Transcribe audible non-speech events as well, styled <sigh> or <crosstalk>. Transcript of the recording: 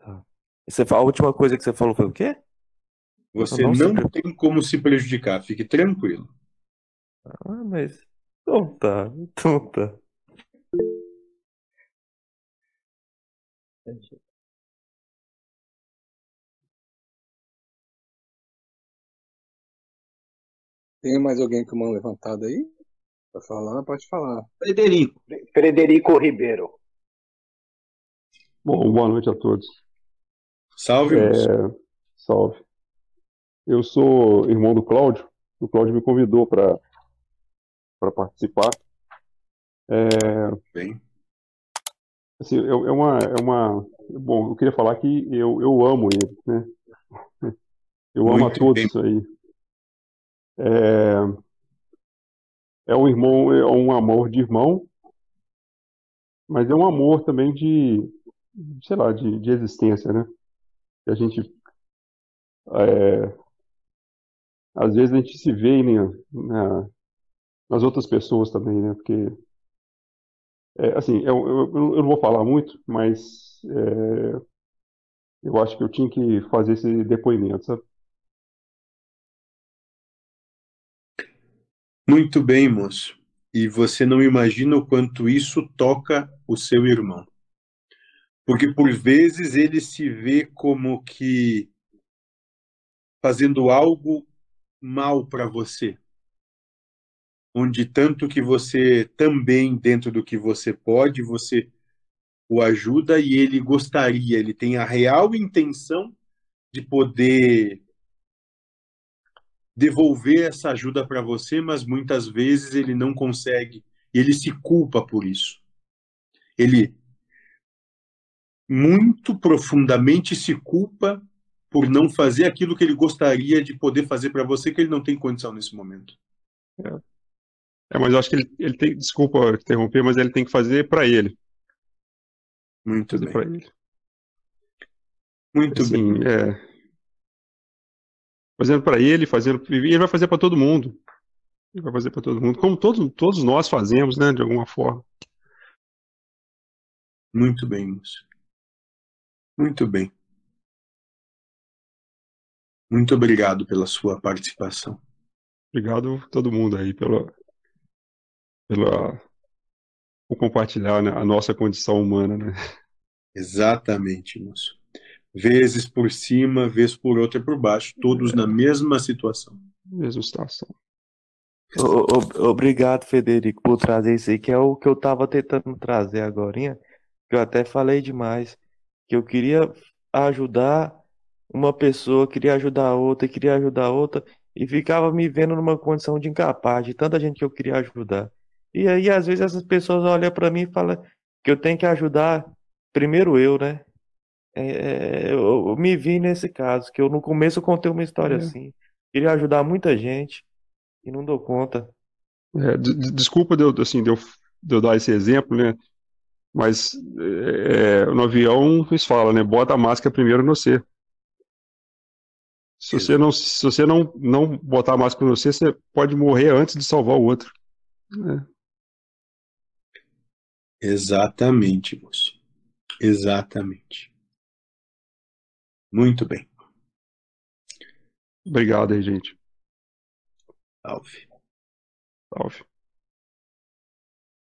Tá. Você, a última coisa que você falou foi o quê? Você não não, se tem como se prejudicar, fique tranquilo. Ah, mas. Então tá, então tá. Tem mais alguém com mão levantada aí? Pra falar, pode falar. Frederico. Frederico Ribeiro. Bom, boa noite a todos. Salve. É, salve. Eu sou irmão do Cláudio. O Cláudio me convidou para participar. É, Bem, assim, é, é uma é uma bom, eu queria falar que eu, eu amo ele, né? <laughs> Eu amo a Muito todos bem. isso aí. É, é um irmão, é um amor de irmão, mas é um amor também de, sei lá, de, de existência, né? Que a gente é, às vezes a gente se vê né, na, nas outras pessoas também, né? Porque, é, assim, eu, eu, eu não vou falar muito, mas é, eu acho que eu tinha que fazer esse depoimento, sabe? muito bem, moço. E você não imagina o quanto isso toca o seu irmão. Porque por vezes ele se vê como que fazendo algo mal para você. Onde tanto que você também, dentro do que você pode, você o ajuda e ele gostaria, ele tem a real intenção de poder devolver essa ajuda para você, mas muitas vezes ele não consegue ele se culpa por isso. Ele muito profundamente se culpa por não fazer aquilo que ele gostaria de poder fazer para você, que ele não tem condição nesse momento. É, mas eu acho que ele, ele tem, desculpa interromper, mas ele tem que fazer para ele, Muito fazer bem. ele. Muito bem. Assim, é, fazendo para ele, fazendo, e ele vai fazer para todo mundo. Ele vai fazer para todo mundo, como todos, todos nós fazemos, né, de alguma forma. Muito bem, moço. Muito bem. Muito obrigado pela sua participação. Obrigado a todo mundo aí pela, pela, por compartilhar, né, a nossa condição humana, né? Exatamente, moço. Vezes por cima, vez por outra por baixo, todos na mesma situação. Mesma situação. O- o- Obrigado, Federico, por trazer isso aí, que é o que eu tava tentando trazer agorinha, que eu até falei demais, que eu queria ajudar uma pessoa, queria ajudar outra, queria ajudar outra, e ficava me vendo numa condição de incapaz, de tanta gente que eu queria ajudar. E aí, às vezes, essas pessoas olham pra mim e falam que eu tenho que ajudar primeiro eu, né? É, é, eu, eu me vi nesse caso, que eu no começo eu contei uma história É. assim, queria ajudar muita gente e não dou conta. É, de- de- desculpa de eu, assim, de eu, de eu dar esse exemplo, né? Mas é, no avião eles falam, né? Bota a máscara primeiro no você. Se você não, se você não, não botar a máscara no você, você pode morrer antes de salvar o outro. né? Exatamente, moço. Exatamente. Muito bem. Obrigado aí, gente. Salve. Salve.